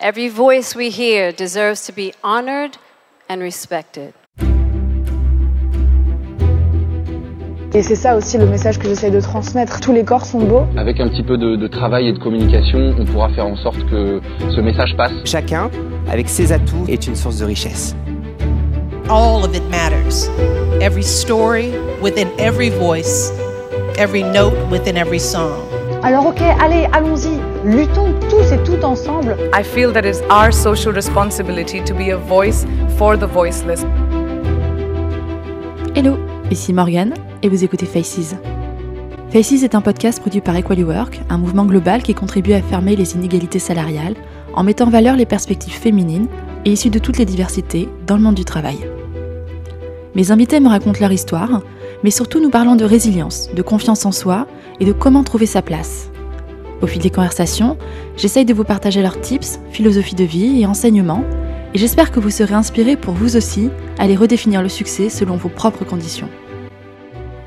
Every voice we hear deserves to be honored and respected. Et c'est ça aussi le message que j'essaie de transmettre. Tous les corps sont beaux. Avec un petit peu de, de, travail et de communication, on pourra faire en sorte que ce message passe. Chacun, avec ses atouts, est une source de richesse. All of it matters. Every story within every voice, every note within every song. Alors ok, allez, allons-y. Luttons tous et toutes ensemble. I feel that it's our social responsibility to be a voice for the voiceless. Hello, ici Morgane et vous écoutez Faces. Faces est un podcast produit par Equally Work, un mouvement global qui contribue à fermer les inégalités salariales en mettant en valeur les perspectives féminines et issues de toutes les diversités dans le monde du travail. Mes invités me racontent leur histoire, mais surtout nous parlons de résilience, de confiance en soi et de comment trouver sa place. Au fil des conversations, j'essaye de vous partager leurs tips, philosophie de vie et enseignements, et j'espère que vous serez inspirés pour vous aussi aller redéfinir le succès selon vos propres conditions.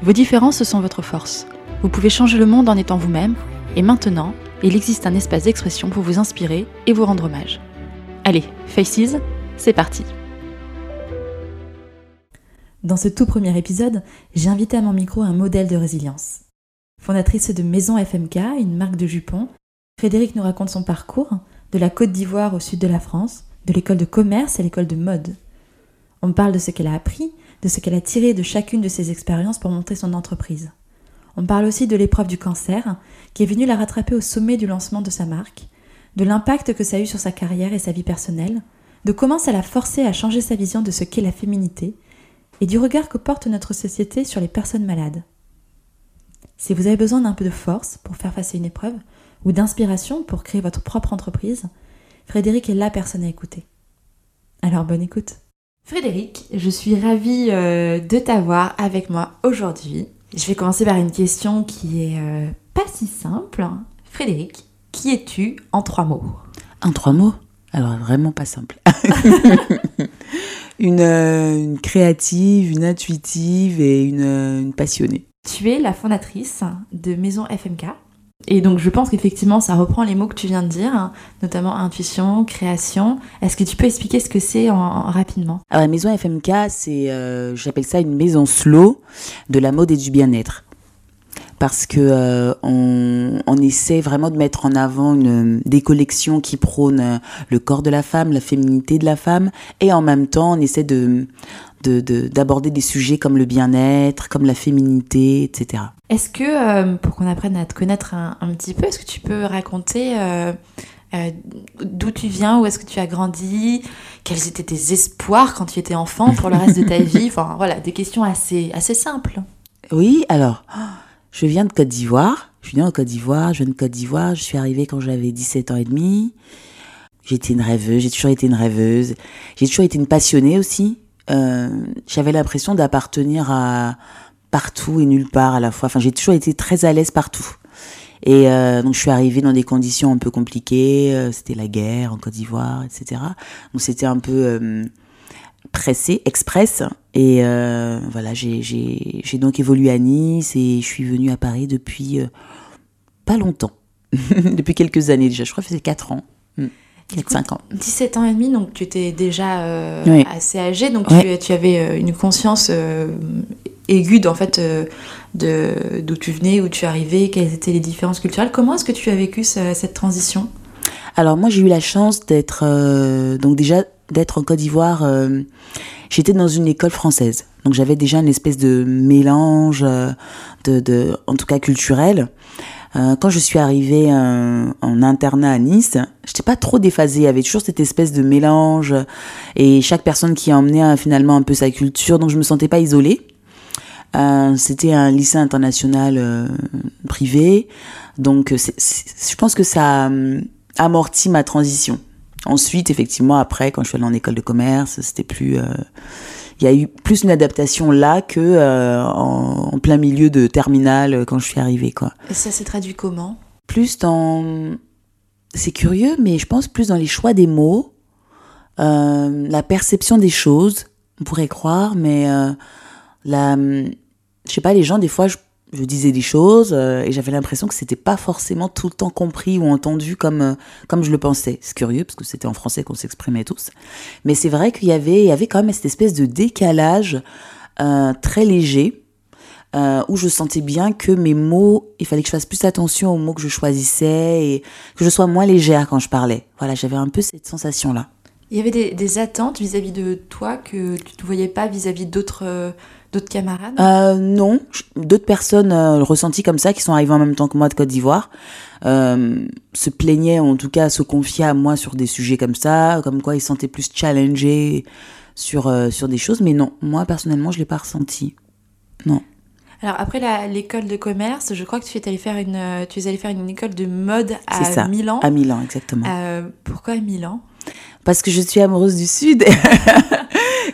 Vos différences sont votre force. Vous pouvez changer le monde en étant vous-même, et maintenant, il existe un espace d'expression pour vous inspirer et vous rendre hommage. Allez, Faces, c'est parti Dans ce tout premier épisode, j'ai invité à mon micro un modèle de résilience. Fondatrice de Maison FMK, une marque de jupons, Frédéric nous raconte son parcours, de la Côte d'Ivoire au sud de la France, de l'école de commerce à l'école de mode. On parle de ce qu'elle a appris, de ce qu'elle a tiré de chacune de ses expériences pour monter son entreprise. On parle aussi de l'épreuve du cancer, qui est venue la rattraper au sommet du lancement de sa marque, de l'impact que ça a eu sur sa carrière et sa vie personnelle, de comment ça l'a forcé à changer sa vision de ce qu'est la féminité, et du regard que porte notre société sur les personnes malades. Si vous avez besoin d'un peu de force pour faire face à une épreuve, ou d'inspiration pour créer votre propre entreprise, Frédéric est la personne à écouter. Alors bonne écoute. Frédéric, je suis ravie euh, de t'avoir avec moi aujourd'hui. Je vais commencer par une question qui est euh, pas si simple. Frédéric, qui es-tu en trois mots? En trois mots? Alors vraiment pas simple. une, euh, une, créative, une intuitive et une, une passionnée. Tu es la fondatrice de Maison FMK, et donc je pense qu'effectivement ça reprend les mots que tu viens de dire, hein, notamment intuition, création. Est-ce que tu peux expliquer ce que c'est en, rapidement? Alors la maison FMK, c'est, euh, j'appelle ça une maison slow de la mode et du bien-être. Parce que euh, on, on, essaie vraiment de mettre en avant une, des collections qui prônent le corps de la femme, la féminité de la femme, et en même temps on essaie de d'aborder de, des sujets comme le bien-être, comme la féminité, etc. Est-ce que, euh, pour qu'on apprenne à te connaître un, un petit peu, est-ce que tu peux raconter euh, euh, d'où tu viens, où est-ce que tu as grandi, quels étaient tes espoirs quand tu étais enfant pour le reste de ta vie? Enfin voilà, des questions assez, assez simples. Oui, alors, je viens de Côte d'Ivoire. Je viens de Côte d'Ivoire, je viens de Côte d'Ivoire. Je suis arrivée quand j'avais 17 ans et demi. J'étais une rêveuse, j'ai toujours été une rêveuse. J'ai toujours été une passionnée aussi. Euh, j'avais l'impression d'appartenir à partout et nulle part à la fois. Enfin, j'ai toujours été très à l'aise partout. Et euh, donc je suis arrivée dans des conditions un peu compliquées. Euh, c'était la guerre en Côte d'Ivoire, etc. Donc c'était un peu euh, pressé, express. Et euh, voilà, j'ai donc évolué à Nice et je suis venue à Paris depuis pas longtemps, depuis quelques années déjà. Je crois que c'est 4 ans. Mm. 4-5 ans. 17 ans et demi, donc tu étais déjà euh, assez âgé, donc tu, tu, avais euh, une conscience euh, aiguë en fait de d'où tu venais, où tu arrivais, quelles étaient les différences culturelles. Comment est-ce que tu as vécu cette transition? Alors moi j'ai eu la chance d'être donc déjà d'être en Côte d'Ivoire. J'étais dans une école française, donc j'avais déjà une espèce de mélange de, de en tout cas culturel. Euh, quand je suis arrivée euh, en internat à Nice, j'étais pas trop déphasée. Il y avait toujours cette espèce de mélange et chaque personne qui emmenait euh, finalement un peu sa culture, donc je me sentais pas isolée. Euh, c'était un lycée international euh, privé, donc je pense que ça amortit ma transition. Ensuite, effectivement, après, quand je suis allée en école de commerce, c'était plus il y a eu plus une adaptation là que euh, en, plein milieu de terminale euh, quand je suis arrivée quoi. Et ça s'est traduit comment? Plus dans c'est curieux mais je pense plus dans les choix des mots, euh, la perception des choses, on pourrait croire mais euh, la je sais pas les gens des fois je, je disais des choses euh, et j'avais l'impression que c'était pas forcément tout le temps compris ou entendu comme euh, comme je le pensais. C'est curieux parce que c'était en français qu'on s'exprimait tous. Mais c'est vrai qu'il y avait il y avait quand même cette espèce de décalage euh, très léger où je sentais bien que mes mots, il fallait que je fasse plus attention aux mots que je choisissais et que je sois moins légère quand je parlais. Voilà, j'avais un peu cette sensation là. Il y avait des, des attentes vis-à-vis de toi que tu ne voyais pas vis-à-vis d'autres d'autres camarades? Euh, Non, d'autres personnes euh, ressenties comme ça, qui sont arrivées en même temps que moi de Côte d'Ivoire, euh, se plaignaient, en tout cas se confiaient à moi sur des sujets comme ça, comme quoi ils se sentaient plus challengés sur, sur des choses. Mais non, moi personnellement, je l'ai pas ressenti. Non. Alors après l'école de commerce, je crois que tu es allé faire une, tu es allé faire une école de mode à ça, Milan. À Milan, exactement. Pourquoi à Milan? Parce que je suis amoureuse du Sud.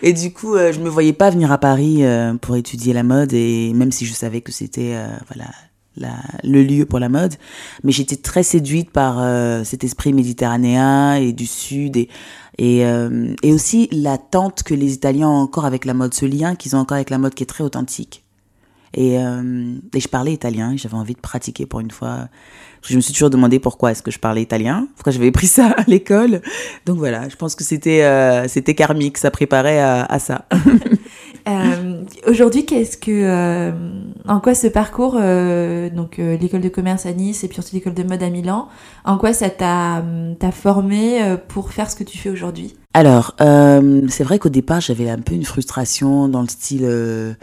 et du coup, euh, je me voyais pas venir à Paris euh, pour étudier la mode, et même si je savais que c'était euh, voilà la, le lieu pour la mode, mais j'étais très séduite par euh, cet esprit méditerranéen et du Sud et et, euh, et aussi l'attente que les Italiens ont encore avec la mode, ce lien qu'ils ont encore avec la mode qui est très authentique. Et, euh, et je parlais italien, j'avais envie de pratiquer pour une fois. Je me suis toujours demandé pourquoi est-ce que je parlais italien, pourquoi j'avais pris ça à l'école. Donc voilà, je pense que c'était euh, c'était karmique, ça préparait à, à ça. euh, Aujourd'hui, qu'est-ce que, euh, en quoi ce parcours, euh, donc l'école de commerce à Nice et puis ensuite l'école de mode à Milan, en quoi ça t'a t'a formé pour faire ce que tu fais aujourd'hui? Alors, c'est vrai qu'au départ, j'avais un peu une frustration dans le style.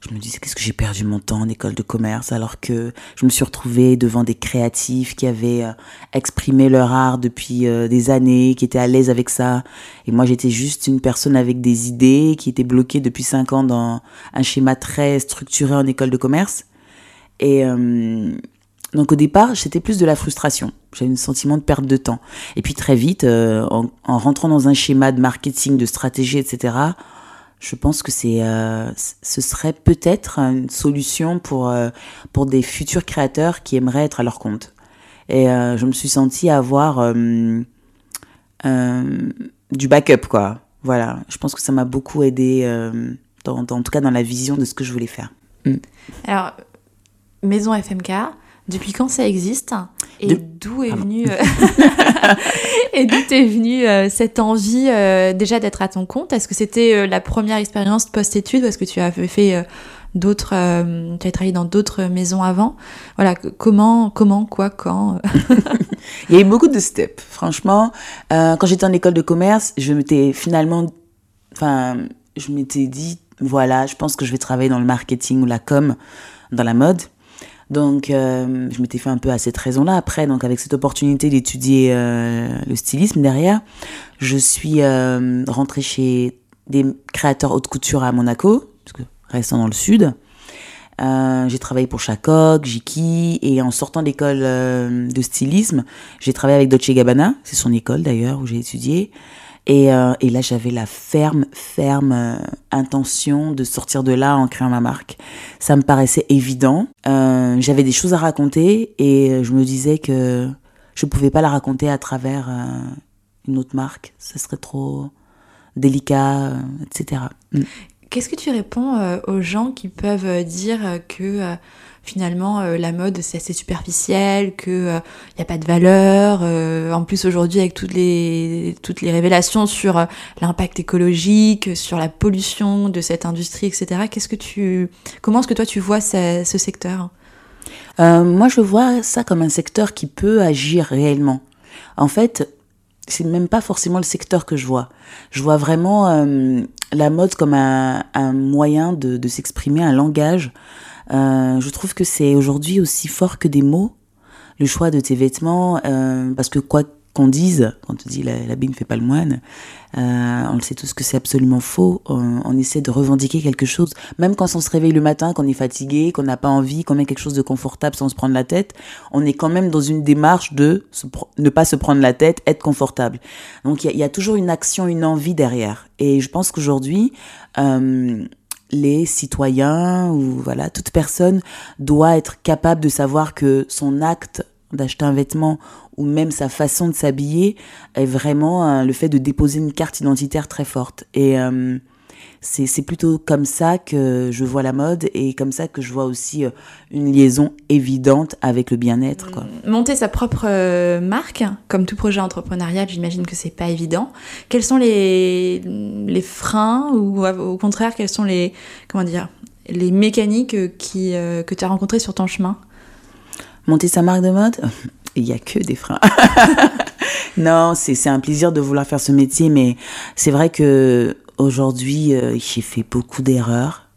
Je me disais, qu'est-ce que j'ai perdu mon temps en école de commerce alors que je me suis retrouvée devant des créatifs qui avaient euh, exprimé leur art depuis euh, des années, qui étaient à l'aise avec ça. Et moi, j'étais juste une personne avec des idées qui était bloquée depuis cinq ans dans un schéma très structuré en école de commerce. Et euh, donc au départ, c'était plus de la frustration. J'avais un sentiment de perte de temps. Et puis très vite, en rentrant dans un schéma de marketing, de stratégie, etc., je pense que c'est, euh, ce serait peut-être une solution pour, euh, pour des futurs créateurs qui aimeraient être à leur compte. Et euh, je me suis sentie avoir du backup, quoi. Voilà, je pense que ça m'a beaucoup aidé, dans, en tout cas dans la vision de ce que je voulais faire. Alors, Maison FMK, depuis quand ça existe Et De- d'où est venue euh, et d'où est venue euh, cette envie euh, déjà d'être à ton compte? Est-ce que c'était euh, la première expérience post-études ou est-ce que tu avais fait euh, d'autres tu as travaillé dans d'autres maisons avant? Voilà, comment comment quoi quand Il y a eu beaucoup de steps, franchement. Quand j'étais en école de commerce, je m'étais finalement, enfin, je m'étais dit, voilà, je pense que je vais travailler dans le marketing ou la com, dans la mode. Donc, euh, je m'étais fait un peu à cette raison-là. Après, donc avec cette opportunité d'étudier euh, le stylisme derrière, je suis euh, rentrée chez des créateurs haute couture à Monaco, parce que restant dans le sud. Euh, j'ai travaillé pour Chacoc, Jiki, et en sortant d'école euh, de stylisme, j'ai travaillé avec Dolce Gabbana, c'est son école d'ailleurs où j'ai étudié. Et, euh, et là, j'avais la ferme, ferme euh, intention de sortir de là en créant ma marque. Ça me paraissait évident. Euh, j'avais des choses à raconter et je me disais que je pouvais pas la raconter à travers une autre marque. Ce serait trop délicat, etc. Mm. Qu'est-ce que tu réponds aux gens qui peuvent dire que finalement euh, la mode c'est assez superficiel, que il n'y a pas de valeur euh, En plus aujourd'hui avec toutes les toutes les révélations sur euh, l'impact écologique, sur la pollution de cette industrie, etc. Qu'est-ce que tu comment est-ce que toi tu vois ce, secteur? Euh, moi, je vois ça comme un secteur qui peut agir réellement. En fait, c'est même pas forcément le secteur que je vois. Je vois vraiment euh, la mode comme un, moyen de s'exprimer, un langage. Euh, je trouve que c'est aujourd'hui aussi fort que des mots, le choix de tes vêtements, euh, parce que quoi qu'on dise, quand on dit la- l'habit ne fait pas le moine, euh, on le sait tous que c'est absolument faux. On, on essaie de revendiquer quelque chose, même quand on se réveille le matin, qu'on est fatigué, qu'on n'a pas envie, qu'on met quelque chose de confortable sans se prendre la tête, on est quand même dans une démarche de se ne pas se prendre la tête, être confortable. Donc il y, y a toujours une action, une envie derrière. Et je pense qu'aujourd'hui, euh, les citoyens ou voilà toute personne doit être capable de savoir que son acte d'acheter un vêtement ou même sa façon de s'habiller est vraiment le fait de déposer une carte identitaire très forte. Et euh, c'est plutôt comme ça que je vois la mode et comme ça que je vois aussi euh, une liaison évidente avec le bien-être. Monter sa propre euh, marque, comme tout projet entrepreneurial, j'imagine que c'est pas évident. Quels sont les, les freins ou au contraire, quels sont les, comment dire, les mécaniques qui, que tu as rencontrées sur ton chemin? Monter sa marque de mode? Il n'y a que des freins. non, c'est un plaisir de vouloir faire ce métier, mais c'est vrai que aujourd'hui, euh, j'ai fait beaucoup d'erreurs.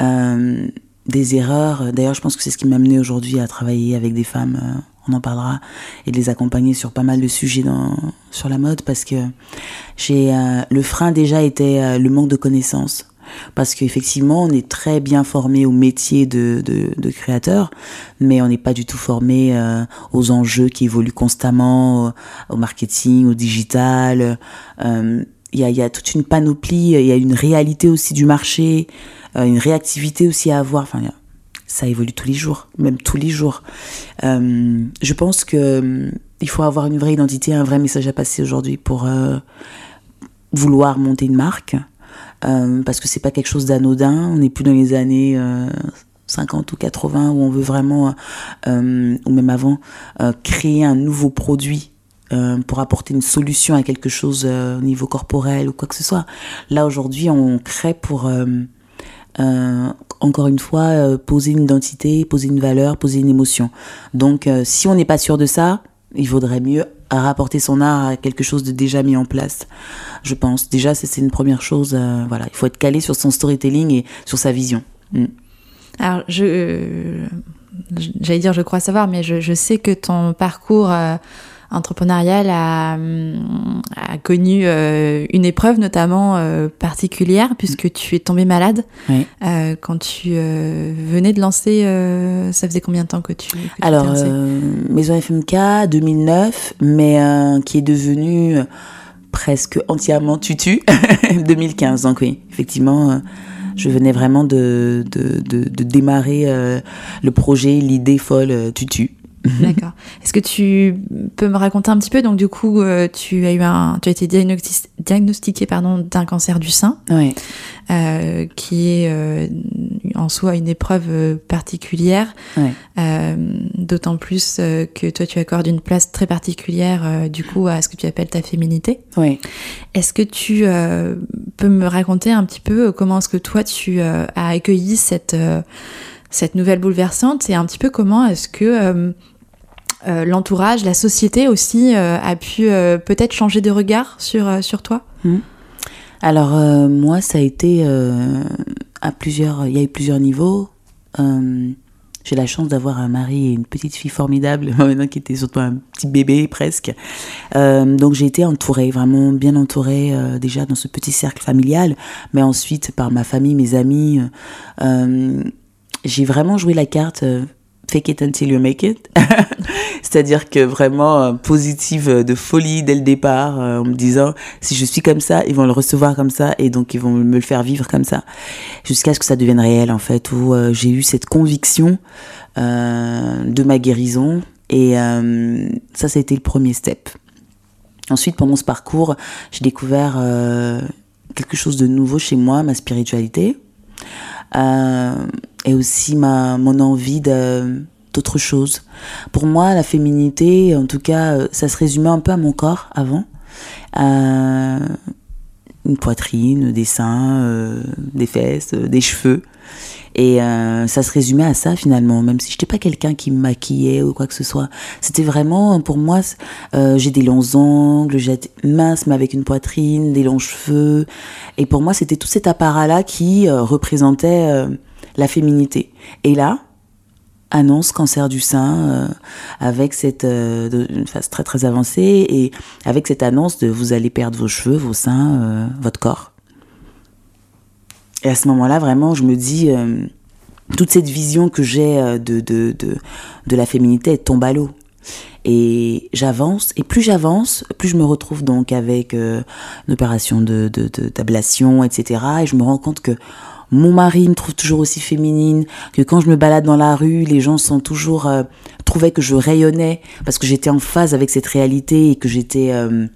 Euh, des erreurs, d'ailleurs, je pense que c'est ce qui m'a amené aujourd'hui à travailler avec des femmes, euh, on en parlera, et de les accompagner sur pas mal de sujets dans, sur la mode, parce que j'ai le frein déjà était le manque de connaissances parce qu'effectivement, on est très bien formé au métier de, de, créateur, mais on n'est pas du tout formé euh, aux enjeux qui évoluent constamment, au, marketing, au digital. Euh, il y, a, toute une panoplie, il y a une réalité aussi du marché, euh, une réactivité aussi à avoir. Enfin, ça évolue tous les jours, même tous les jours. je pense que il faut avoir une vraie identité, un vrai message à passer aujourd'hui pour vouloir monter une marque. Euh, parce que c'est pas quelque chose d'anodin. On n'est plus dans les années 50 euh, ou 80 où on veut vraiment, euh, ou même avant, créer un nouveau produit pour apporter une solution à quelque chose au niveau corporel ou quoi que ce soit. Là aujourd'hui, on crée pour encore une fois poser une identité, poser une valeur, poser une émotion. Donc si on n'est pas sûr de ça, il vaudrait mieux rapporter son art à quelque chose de déjà mis en place. Je pense déjà c'est une première chose. Euh, voilà, il faut être calé sur son storytelling et sur sa vision. Mm. Alors je, euh, j'allais dire je crois savoir, mais je sais que ton parcours euh, entrepreneurial a, a connu euh, une épreuve notamment euh, particulière puisque tu es tombé malade euh, quand tu venais de lancer. ça faisait combien de temps que tu que Alors Maison FMK 2009, mais qui est devenu presque entièrement Tutu 2015. Donc oui, effectivement je venais vraiment de, de, de, de démarrer le projet, l'idée folle Tutu. D'accord. Est-ce que tu peux me raconter un petit peu Donc du coup, euh, tu as eu un, tu as été diagnostiqué pardon d'un cancer du sein, oui. euh, qui est euh, en soi une épreuve particulière. Oui. Euh, d'autant plus que toi, tu accordes une place très particulière du coup à ce que tu appelles ta féminité. Oui. Est-ce que tu peux me raconter un petit peu comment est-ce que toi tu as accueilli cette cette nouvelle bouleversante et un petit peu comment est-ce que euh, l'entourage, la société aussi euh, a pu euh, peut-être changer de regard sur, sur toi? Hmm. Alors moi, ça a été à plusieurs, il y a eu plusieurs niveaux. j'ai la chance d'avoir un mari et une petite fille formidable, maintenant qui était surtout un petit bébé presque. donc j'ai été entourée, vraiment bien entourée déjà dans ce petit cercle familial, mais ensuite par ma famille, mes amis. j'ai vraiment joué la carte fake it until you make it. C'est-à-dire que vraiment euh, positive euh, de folie dès le départ, euh, en me disant si je suis comme ça, ils vont le recevoir comme ça et donc ils vont me le faire vivre comme ça. Jusqu'à ce que ça devienne réel en fait, où j'ai eu cette conviction de ma guérison et ça, ça a été le premier step. Ensuite, pendant ce parcours, j'ai découvert quelque chose de nouveau chez moi, ma spiritualité. Et aussi ma, mon envie de d'autres choses. Pour moi, la féminité, en tout cas, euh, ça se résumait un peu à mon corps avant. Euh, une poitrine, des seins, euh, des fesses, des cheveux. Et ça se résumait à ça finalement, même si je n'étais pas quelqu'un qui me maquillait ou quoi que ce soit. C'était vraiment, pour moi, j'ai des longs ongles, j'ai mince mais avec une poitrine, des longs cheveux. Et pour moi, c'était tout cet apparat-là qui représentait la féminité. Et là, annonce cancer du sein euh, avec cette euh, une phase très très avancée et avec cette annonce de vous allez perdre vos cheveux, vos seins, euh, votre corps. Et à ce moment-là, vraiment, je me dis toute cette vision que j'ai de, de, de, de, la féminité tombe à l'eau. Et j'avance, et plus j'avance, plus je me retrouve donc avec une opération de, d'ablation, etc. Et je me rends compte que mon mari me trouve toujours aussi féminine, que quand je me balade dans la rue, les gens sont toujours euh, trouvaient que je rayonnais parce que j'étais en phase avec cette réalité et que j'étais euh,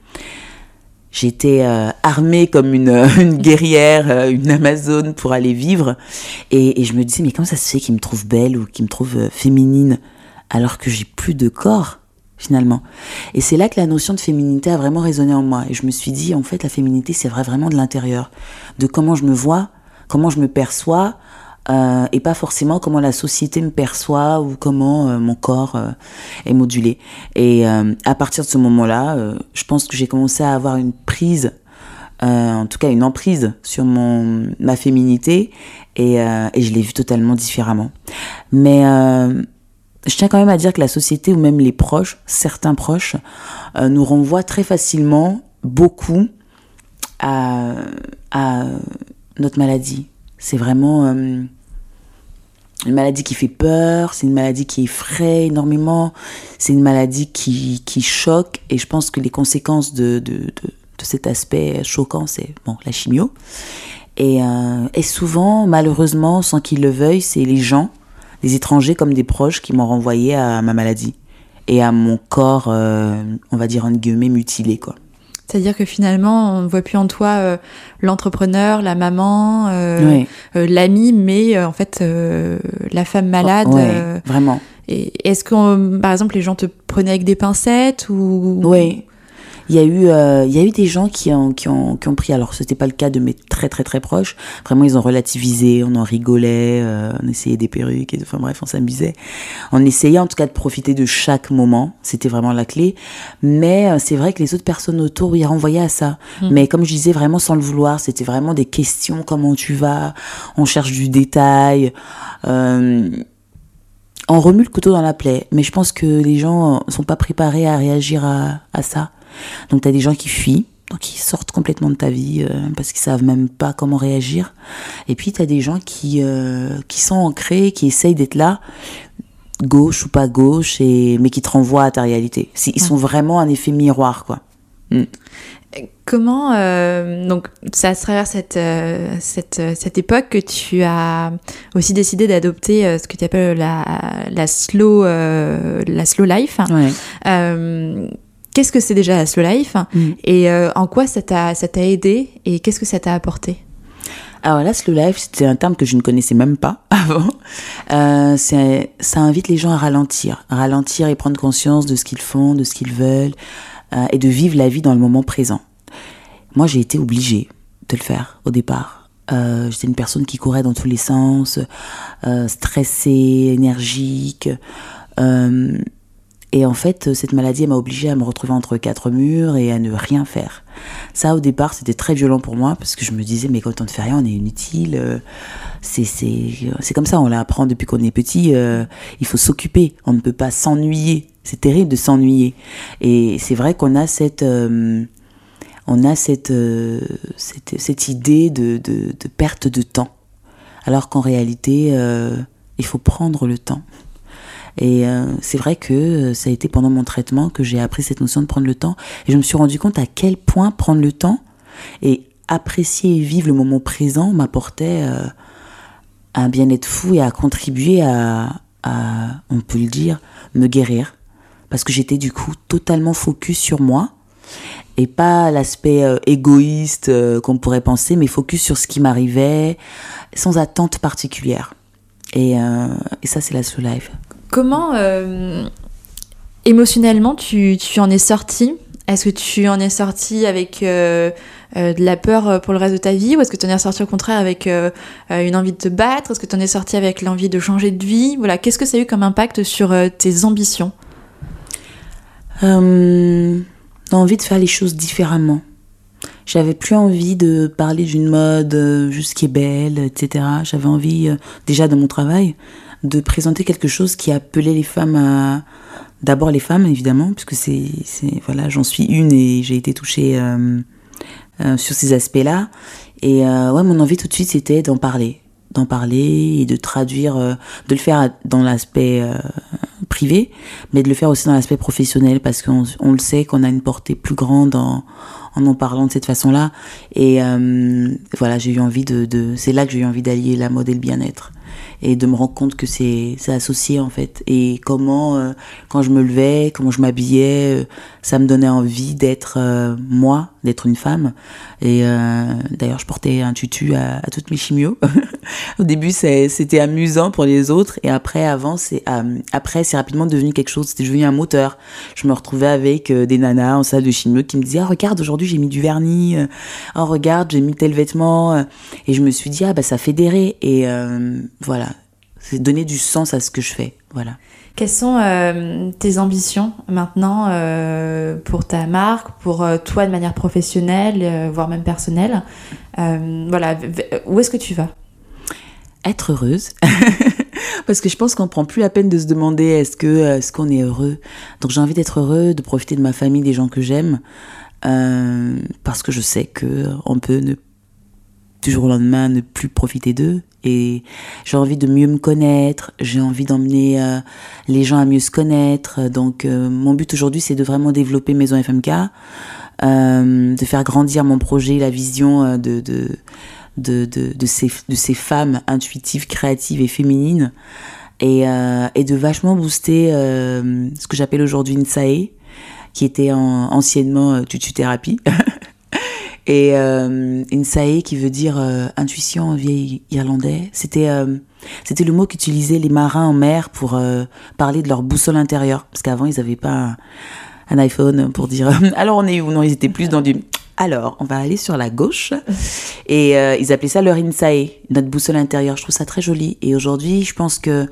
J'étais euh, armée comme une, guerrière, une amazone pour aller vivre. Et, je me disais, mais comment ça se fait qu'il me trouve belle ou qu'il me trouve euh, féminine alors que j'ai plus de corps finalement? Et c'est là que la notion de féminité a vraiment résonné en moi. Et je me suis dit, en fait, la féminité, c'est vrai vraiment de l'intérieur, de comment je me vois, comment je me perçois, euh, et pas forcément comment la société me perçoit ou comment euh, mon corps euh, est modulé. Et à partir de ce moment-là, je pense que j'ai commencé à avoir une prise, en tout cas une emprise sur mon ma féminité, et, et je l'ai vue totalement différemment. Mais je tiens quand même à dire que la société ou même les proches, certains proches, nous renvoient très facilement, beaucoup, à, à notre maladie. C'est vraiment euh, une maladie qui fait peur, c'est une maladie qui effraie énormément, c'est une maladie qui, qui choque, et je pense que les conséquences de, de, de, cet aspect choquant, c'est bon, la chimio. Et, euh, et souvent, malheureusement, sans qu'ils le veuillent, c'est les gens des étrangers comme des proches qui m'ont renvoyé à ma maladie et à mon corps, euh, on va dire en guillemets, mutilé quoi. C'est-à-dire que finalement, on ne voit plus en toi euh, l'entrepreneur, la maman, euh, Oui. euh, l'ami, mais euh, en fait euh, la femme malade. Ouais, vraiment. et est-ce que, par exemple, les gens te prenaient avec des pincettes ou Oui. Il y a eu, euh, il y a eu des gens qui ont, qui ont, qui ont pris. Alors, c'était pas le cas de mes très très très proches. Vraiment, ils ont relativisé, on en rigolait, euh, on essayait des perruques, et, enfin bref, on s'amusait. On essayait en tout cas de profiter de chaque moment. C'était vraiment la clé. Mais euh, c'est vrai que les autres personnes autour, ils renvoyaient à ça. Mhm. Mais comme je disais, vraiment sans le vouloir, c'était vraiment des questions. Comment tu vas? On cherche du détail. Euh, on remue le couteau dans la plaie, mais je pense que les gens sont pas préparés à réagir à, à ça. Donc tu as des gens qui fuient, donc ils sortent complètement de ta vie euh, parce qu'ils savent même pas comment réagir. Et puis tu as des gens qui euh, qui sont ancrés, qui essayent d'être là, gauche ou pas gauche, et mais qui te renvoient à ta réalité. Ils sont vraiment un effet miroir, quoi. Mm. Comment euh, donc c'est à travers cette euh, cette cette époque que tu as aussi décidé d'adopter euh, ce que tu appelles la la slow la slow life. Ouais. Qu'est-ce que c'est déjà la slow life Mm. et euh, en quoi ça t'a aidé et qu'est-ce que ça t'a apporté? Alors là, slow life, c'était un terme que je ne connaissais même pas avant. Euh, ça invite les gens à ralentir, à ralentir et prendre conscience de ce qu'ils font, de ce qu'ils veulent, euh, et de vivre la vie dans le moment présent. Moi, j'ai été obligée de le faire au départ. Euh, J'étais une personne qui courait dans tous les sens, stressée, énergique. Euh, et en fait, cette maladie m'a obligée à me retrouver entre quatre murs et à ne rien faire. Ça, au départ, c'était très violent pour moi parce que je me disais, mais quand on ne fait rien, on est inutile. euh, C'est c'est comme ça, on l'apprend depuis qu'on est petit. euh, il faut s'occuper, on ne peut pas s'ennuyer. C'est terrible de s'ennuyer. Et c'est vrai qu'on a cette euh, on a cette, euh, cette, cette idée de, de, perte de temps. Alors qu'en réalité, euh, il faut prendre le temps. Et euh, c'est vrai que euh, ça a été pendant mon traitement que j'ai appris cette notion de prendre le temps. Et je me suis rendu compte à quel point prendre le temps et apprécier et vivre le moment présent m'apportait euh, un bien-être fou et a contribué à, à, on peut le dire, me guérir. Parce que j'étais du coup totalement focus sur moi et pas l'aspect égoïste qu'on pourrait penser, mais focus sur ce qui m'arrivait sans attente particulière. Et, et ça, c'est la slow life. Comment euh, émotionnellement tu, tu en es sorti? Est-ce que tu en es sorti avec euh, euh, de la peur pour le reste de ta vie? Ou est-ce que tu en es sorti au contraire avec une envie de te battre? Est-ce que tu en es sorti avec l'envie de changer de vie? Voilà, qu'est-ce que ça a eu comme impact sur tes ambitions? Euh, envie de faire les choses différemment. J'avais plus envie de parler d'une mode juste qui est belle, etc. J'avais envie, déjà de mon travail, de présenter quelque chose qui appelait les femmes à. D'abord les femmes, évidemment, puisque c'est. Voilà, j'en suis une et j'ai été touchée euh, euh, sur ces aspects-là. Et euh, ouais, mon envie tout de suite, c'était d'en parler. D'en parler et de traduire, euh, de le faire dans l'aspect euh, privé, mais de le faire aussi dans l'aspect professionnel parce qu'on on le sait qu'on a une portée plus grande en en, en parlant de cette façon-là. Et euh, voilà, j'ai eu envie de, de c'est là que j'ai eu envie d'allier la mode et le bien-être. Et de me rendre compte que c'est associé en fait. Et comment euh, quand je me levais comment je m'habillais euh, ça me donnait envie d'être euh, moi d'être une femme. Et d'ailleurs je portais un tutu à, à toutes mes chimios. Au début c'était amusant pour les autres. Et après avant c'est après c'est rapidement devenu quelque chose. C'était devenu un moteur. Je me retrouvais avec des nanas en salle de chimio qui me disaient ah regarde aujourd'hui j'ai mis du vernis oh regarde j'ai mis tel vêtement et je me suis dit ah bah ça fédérait et voilà c'est donner du sens à ce que je fais. Voilà. Quelles sont euh, tes ambitions maintenant euh, pour ta marque, pour euh, toi de manière professionnelle, voire même personnelle? Voilà, où est-ce que tu vas? Être heureuse. Parce que je pense qu'on prend plus la peine de se demander est-ce que est-ce qu'on est heureux? Donc j'ai envie d'être heureux, de profiter de ma famille, des gens que j'aime, parce que je sais que on peut ne du jour au lendemain ne plus profiter d'eux et j'ai envie de mieux me connaître, j'ai envie d'emmener euh, les gens à mieux se connaître. Donc euh, mon but aujourd'hui c'est de vraiment développer Maison FMK, euh, de faire grandir mon projet, la vision de, de, de, de, de ces, de ces femmes intuitives, créatives et féminines et, et de vachement booster ce que j'appelle aujourd'hui une qui était en, anciennement tutu-thérapie. Et euh, Insae qui veut dire euh, intuition en vieil irlandais, c'était euh, c'était le mot qu'utilisaient les marins en mer pour euh, parler de leur boussole intérieure. Parce qu'avant, ils n'avaient pas un, iPhone pour dire alors on est où? Non, ils étaient plus dans du alors on va aller sur la gauche. Et ils appelaient ça leur Insae, notre boussole intérieure. Je trouve ça très joli. Et aujourd'hui, je pense que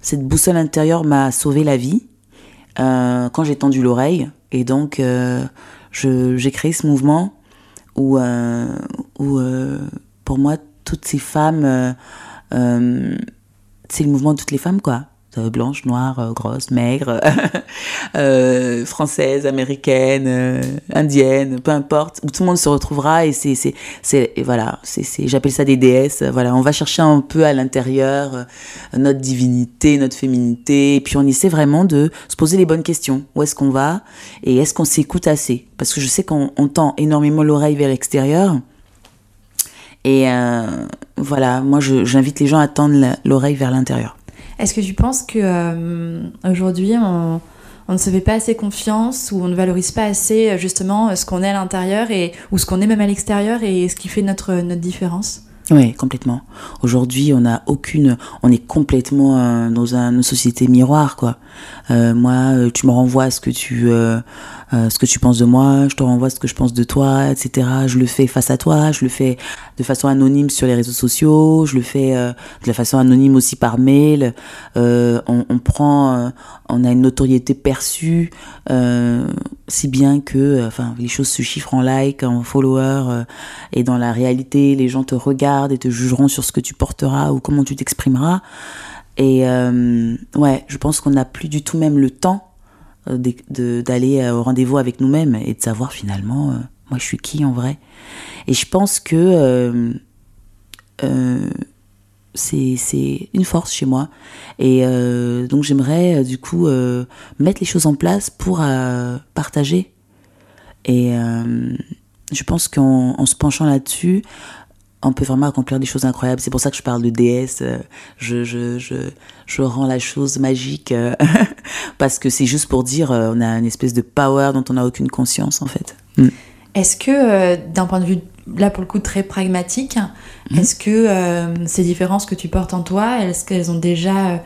cette boussole intérieure m'a sauvé la vie quand j'ai tendu l'oreille. Et donc, j'ai créé ce mouvement où, euh, euh, pour moi, toutes ces femmes, euh, c'est le mouvement de toutes les femmes, quoi blanche, noire, grosse, maigre, euh, française, américaine, indienne, peu importe, où tout le monde se retrouvera et c'est c'est c'est voilà, c'est j'appelle ça des déesses. Voilà, on va chercher un peu à l'intérieur notre divinité, notre féminité, et puis on essaie vraiment de se poser les bonnes questions. Où est-ce qu'on va et est-ce qu'on s'écoute assez? Parce que je sais qu'on tend énormément l'oreille vers l'extérieur. Et euh, voilà, moi j'invite les gens à tendre l'oreille vers l'intérieur. Est-ce que tu penses que euh, aujourd'hui on, ne se fait pas assez confiance ou on ne valorise pas assez euh, justement ce qu'on est à l'intérieur et ou ce qu'on est même à l'extérieur et ce qui fait notre notre différence? Oui, complètement. Aujourd'hui, on n'a aucune, on est complètement dans une société miroir, quoi. Euh, moi, tu me renvoies ce que tu, euh, euh, ce que tu penses de moi, je te renvoie ce que je pense de toi, etc. Je le fais face à toi, je le fais de façon anonyme sur les réseaux sociaux, je le fais euh, de la façon anonyme aussi par mail. Euh, on, on, prend, on a une notoriété perçue, si bien que, enfin, les choses se chiffrent en likes, en followers, et dans la réalité, les gens te regardent et te jugeront sur ce que tu porteras ou comment tu t'exprimeras. Et ouais, je pense qu'on n'a plus du tout même le temps euh, d'aller euh, au rendez-vous avec nous-mêmes et de savoir finalement, euh, moi je suis qui en vrai. Et je pense que c'est une force chez moi. Et donc j'aimerais du coup mettre les choses en place pour partager. Et je pense qu'en se penchant là-dessus, on peut vraiment accomplir des choses incroyables. C'est pour ça que je parle de déesse. Euh, je, je, je, je rends la chose magique euh, parce que c'est juste pour dire euh, on a une espèce de power dont on n'a aucune conscience en fait. Mm. Est-ce que d'un point de vue là pour le coup très pragmatique, mm. est-ce que ces différences que tu portes en toi, est-ce qu'elles ont déjà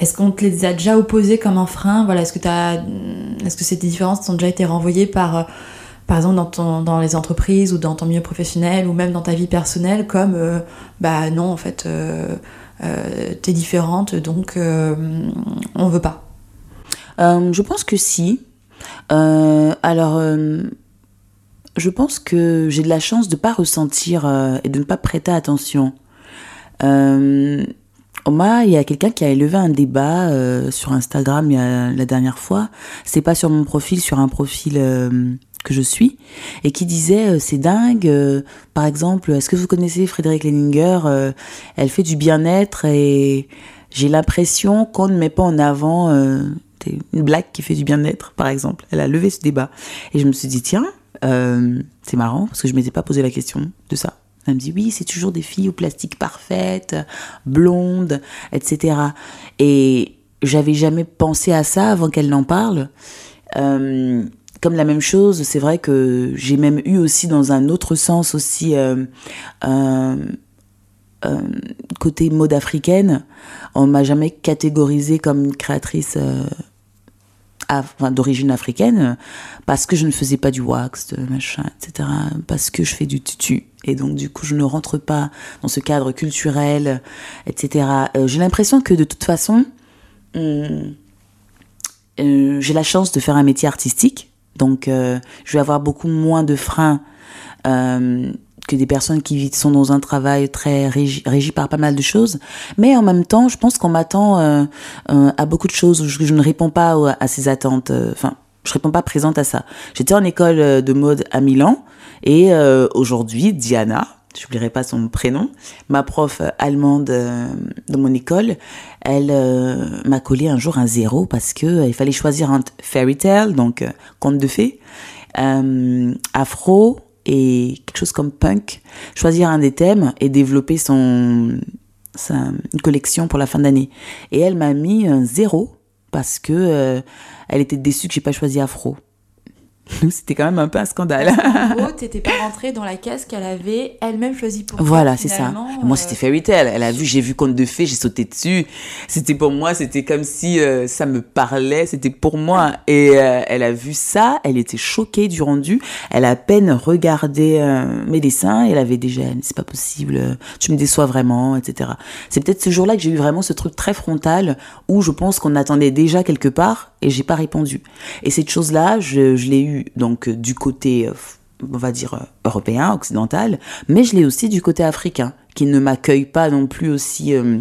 est-ce qu'on te les a déjà opposées comme un frein? Voilà, est-ce que as, est-ce que ces différences ont déjà été renvoyées par par exemple dans, ton, dans les entreprises ou dans ton milieu professionnel ou même dans ta vie personnelle comme euh, bah non en fait euh, euh, t'es différente donc on veut pas. Je pense que si. Alors je pense que j'ai de la chance de pas ressentir et de ne pas prêter attention. Moi, il y a quelqu'un qui a élevé un débat sur Instagram il y a, la dernière fois. C'est pas sur mon profil, sur un profil que je suis et qui disait euh, c'est dingue euh, par exemple est-ce que vous connaissez Frédéric Leninger euh, elle fait du bien-être et j'ai l'impression qu'on ne met pas en avant une blague qui fait du bien-être par exemple elle a levé ce débat et je me suis dit tiens c'est marrant parce que je m'étais pas posé la question de ça Elle me dit oui, c'est toujours des filles au plastique parfaite, blondes, etc. Et j'avais jamais pensé à ça avant qu'elle n'en parle. Comme la même chose, c'est vrai que j'ai même eu aussi dans un autre sens aussi euh, euh, euh côté mode africaine. On m'a jamais catégorisée comme une créatrice d'origine africaine parce que je ne faisais pas du wax, machin, etc. Parce que je fais du tutu. Et donc, du coup, je ne rentre pas dans ce cadre culturel, etc. J'ai l'impression que de toute façon, euh, j'ai la chance de faire un métier artistique. Donc, euh, je vais avoir beaucoup moins de freins euh, que des personnes qui sont dans un travail très régi, par pas mal de choses. Mais en même temps, je pense qu'on m'attend euh, euh, à beaucoup de choses. Je, je ne réponds pas à, à ces attentes. Enfin, je réponds pas présente à ça. J'étais en école de mode à Milan et euh, aujourd'hui, Diana, j'oublierai pas son prénom, ma prof allemande euh, de mon école, elle euh, m'a collé un jour un zéro parce que euh, il fallait choisir un fairy tale, donc euh, conte de fées, euh, afro et quelque chose comme punk, choisir un des thèmes et développer son sa, une collection pour la fin d'année. Et elle m'a mis un zéro parce que euh, elle était déçue que j'ai pas choisi afro. C'était quand même un peu un scandale. En gros, t'étais pas rentrée dans la case qu'elle avait elle-même choisie pour toi. Voilà, c'est ça. Moi, euh, c'était Fairy Tail. Elle a vu, j'ai vu Conte de Fées, j'ai sauté dessus. C'était pour moi, c'était comme si euh, ça me parlait, c'était pour moi. Et euh, elle a vu ça, elle était choquée du rendu. Elle a à peine regardé mes dessins, et elle avait déjà, c'est pas possible, tu me déçois vraiment, etc. C'est peut-être ce jour-là que j'ai eu vraiment ce truc très frontal où je pense qu'on attendait déjà quelque part et j'ai pas répondu. Et cette chose-là, je, je l'ai eu donc euh, du côté euh, on va dire, euh, européen, occidental, mais je l'ai aussi du côté africain, qui ne m'accueille pas non plus aussi euh,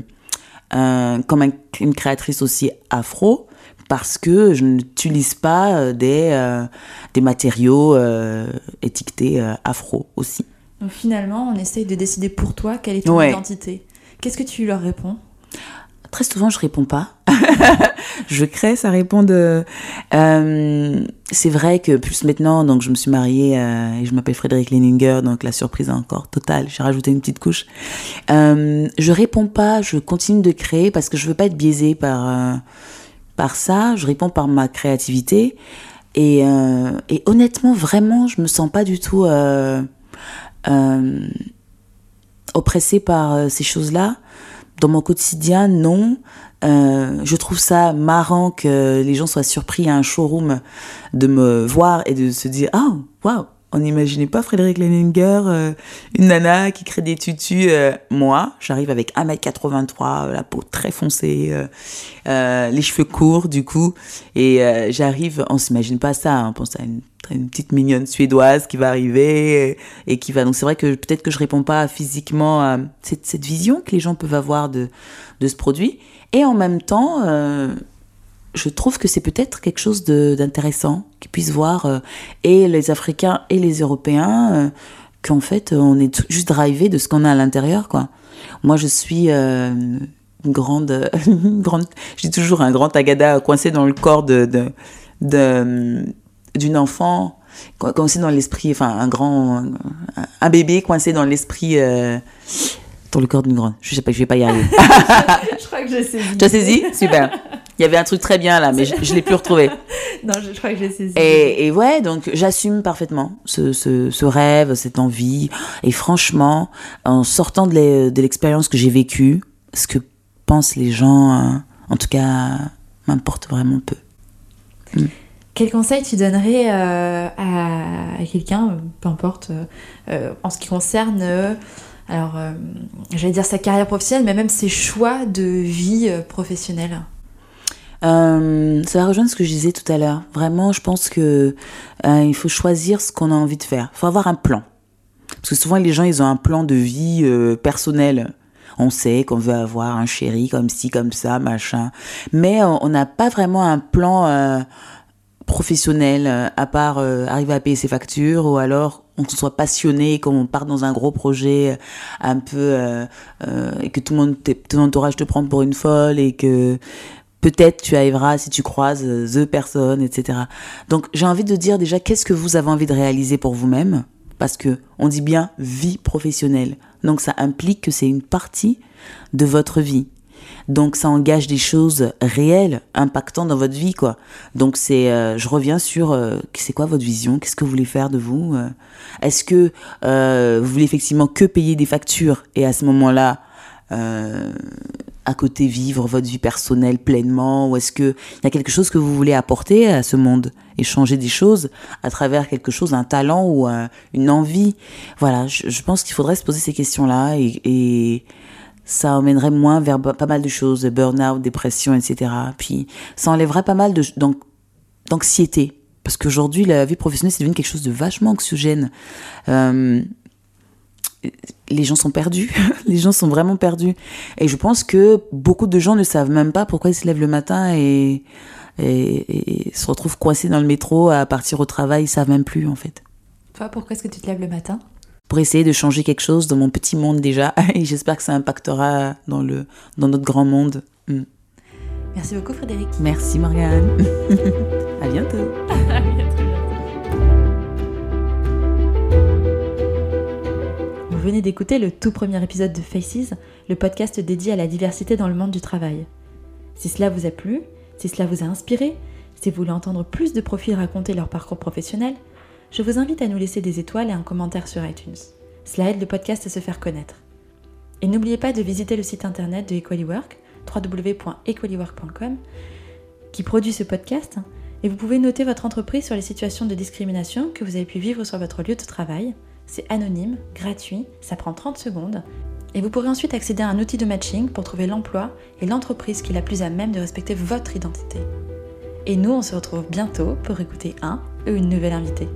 euh, comme un- une créatrice aussi afro, parce que je n'utilise pas des, euh, des matériaux euh, étiquetés euh, afro aussi. Donc finalement, on essaye de décider pour toi quelle est ton Ouais. identité. Qu'est-ce que tu leur réponds? Très souvent, je réponds pas. je crée, ça répond de. Euh, c'est vrai que plus maintenant, donc je me suis mariée euh, et je m'appelle Frédéric Leninger, donc la surprise est encore totale. J'ai rajouté une petite couche. Euh, je réponds pas, je continue de créer parce que je veux pas être biaisée par par ça. Je réponds par ma créativité et et honnêtement, vraiment, je me sens pas du tout oppressée par ces choses-là. Dans mon quotidien, non. Euh, je trouve ça marrant que les gens soient surpris à un showroom de me voir et de se dire Ah, waouh, on n'imaginait pas Frédéric Leninger, euh, une nana qui crée des tutus. euh, moi, j'arrive avec 1m83, euh, la peau très foncée, les cheveux courts du coup. Et j'arrive, on s'imagine pas ça, hein, on pense à une, petite mignonne suédoise qui va arriver et, qui va. Donc c'est vrai que peut-être que je réponds pas physiquement à cette, vision que les gens peuvent avoir de, ce produit. Et en même temps, je trouve que c'est peut-être quelque chose d'intéressant qu'ils puissent voir, euh, et les Africains et les Européens, euh, qu'en fait, on est juste drivé de ce qu'on a à l'intérieur, quoi. Moi, je suis euh, une grande, une grande, j'ai toujours un grand agada coincé dans le corps de, de, de- d'une enfant, co- coincé dans l'esprit, enfin, un grand, un, bébé coincé dans l'esprit, euh, dans le corps d'une grande. Je sais pas, je vais pas y arriver. Je crois que j'ai saisi. Tu as saisi? Super. Il y avait un truc très bien là, mais je, je l'ai plus retrouvé. Non, je, je crois que j'ai saisi. Et, et ouais, donc j'assume parfaitement ce, ce, ce rêve, cette envie. Et franchement, en sortant de l'e- de l'expérience que j'ai vécue, ce que pensent les gens, euh, en tout cas, m'importe vraiment peu. Quel conseil tu donnerais euh, à, à quelqu'un, peu importe, euh, euh, en ce qui concerne, euh, alors, j'allais dire sa carrière professionnelle, mais même ses choix de vie professionnelle? Euh, ça va rejoindre ce que je disais tout à l'heure. Vraiment, je pense que euh, il faut choisir ce qu'on a envie de faire. Il faut avoir un plan. Parce que souvent, les gens, ils ont un plan de vie euh, personnel. On sait qu'on veut avoir un chéri comme ci, comme ça, machin. Mais euh, on n'a pas vraiment un plan professionnel, à part arriver à payer ses factures, ou alors on soit passionné, qu'on part dans un gros projet un peu... et que tout le monde, ton entourage te prend pour une folle, et que peut-être tu arriveras si tu croises euh, the personne, etc. Donc j'ai envie de dire déjà qu'est-ce que vous avez envie de réaliser pour vous-même? Parce que on dit bien vie professionnelle. Donc ça implique que c'est une partie de votre vie. Donc ça engage des choses réelles, impactantes dans votre vie, quoi. Donc c'est, euh, je reviens sur, euh, c'est quoi votre vision? Qu'est-ce que vous voulez faire de vous euh? Est-ce que vous voulez effectivement que payer des factures et à ce moment-là, à côté vivre votre vie personnelle pleinement Ou est-ce qu'il y a quelque chose que vous voulez apporter à ce monde et changer des choses à travers quelque chose, un talent ou une envie? Voilà, je, pense qu'il faudrait se poser ces questions-là et ça emmènerait moins vers pas mal de choses, burn-out, dépression, etc. Puis ça enlèverait pas mal d'anxiété. Parce qu'aujourd'hui, la vie professionnelle, c'est devenu quelque chose de vachement anxiogène. Euh, les gens sont perdus. les gens sont vraiment perdus. Et je pense que beaucoup de gens ne savent même pas pourquoi ils se lèvent le matin et, et, se retrouvent coincés dans le métro à partir au travail. Ils savent même plus, en fait. Toi, pourquoi est-ce que tu te lèves le matin? Pour essayer de changer quelque chose dans mon petit monde déjà. Et j'espère que ça impactera dans, le, dans notre grand monde. Mm. Merci beaucoup Frédéric. Merci Morgane. à bientôt. à bientôt. Venez d'écouter le tout premier épisode de Faces, le podcast dédié à la diversité dans le monde du travail. Si cela vous a plu, si cela vous a inspiré, si vous voulez entendre plus de profils raconter leur parcours professionnel, je vous invite à nous laisser des étoiles et un commentaire sur iTunes. Cela aide le podcast à se faire connaître. Et n'oubliez pas de visiter le site internet de EqualiWork, www.equaliwork.com, qui produit ce podcast, et vous pouvez noter votre entreprise sur les situations de discrimination que vous avez pu vivre sur votre lieu de travail. C'est anonyme, gratuit, ça prend 30 secondes, et vous pourrez ensuite accéder à un outil de matching pour trouver l'emploi et l'entreprise qui la plus à même de respecter votre identité. Et nous, on se retrouve bientôt pour écouter un ou une nouvelle invitée.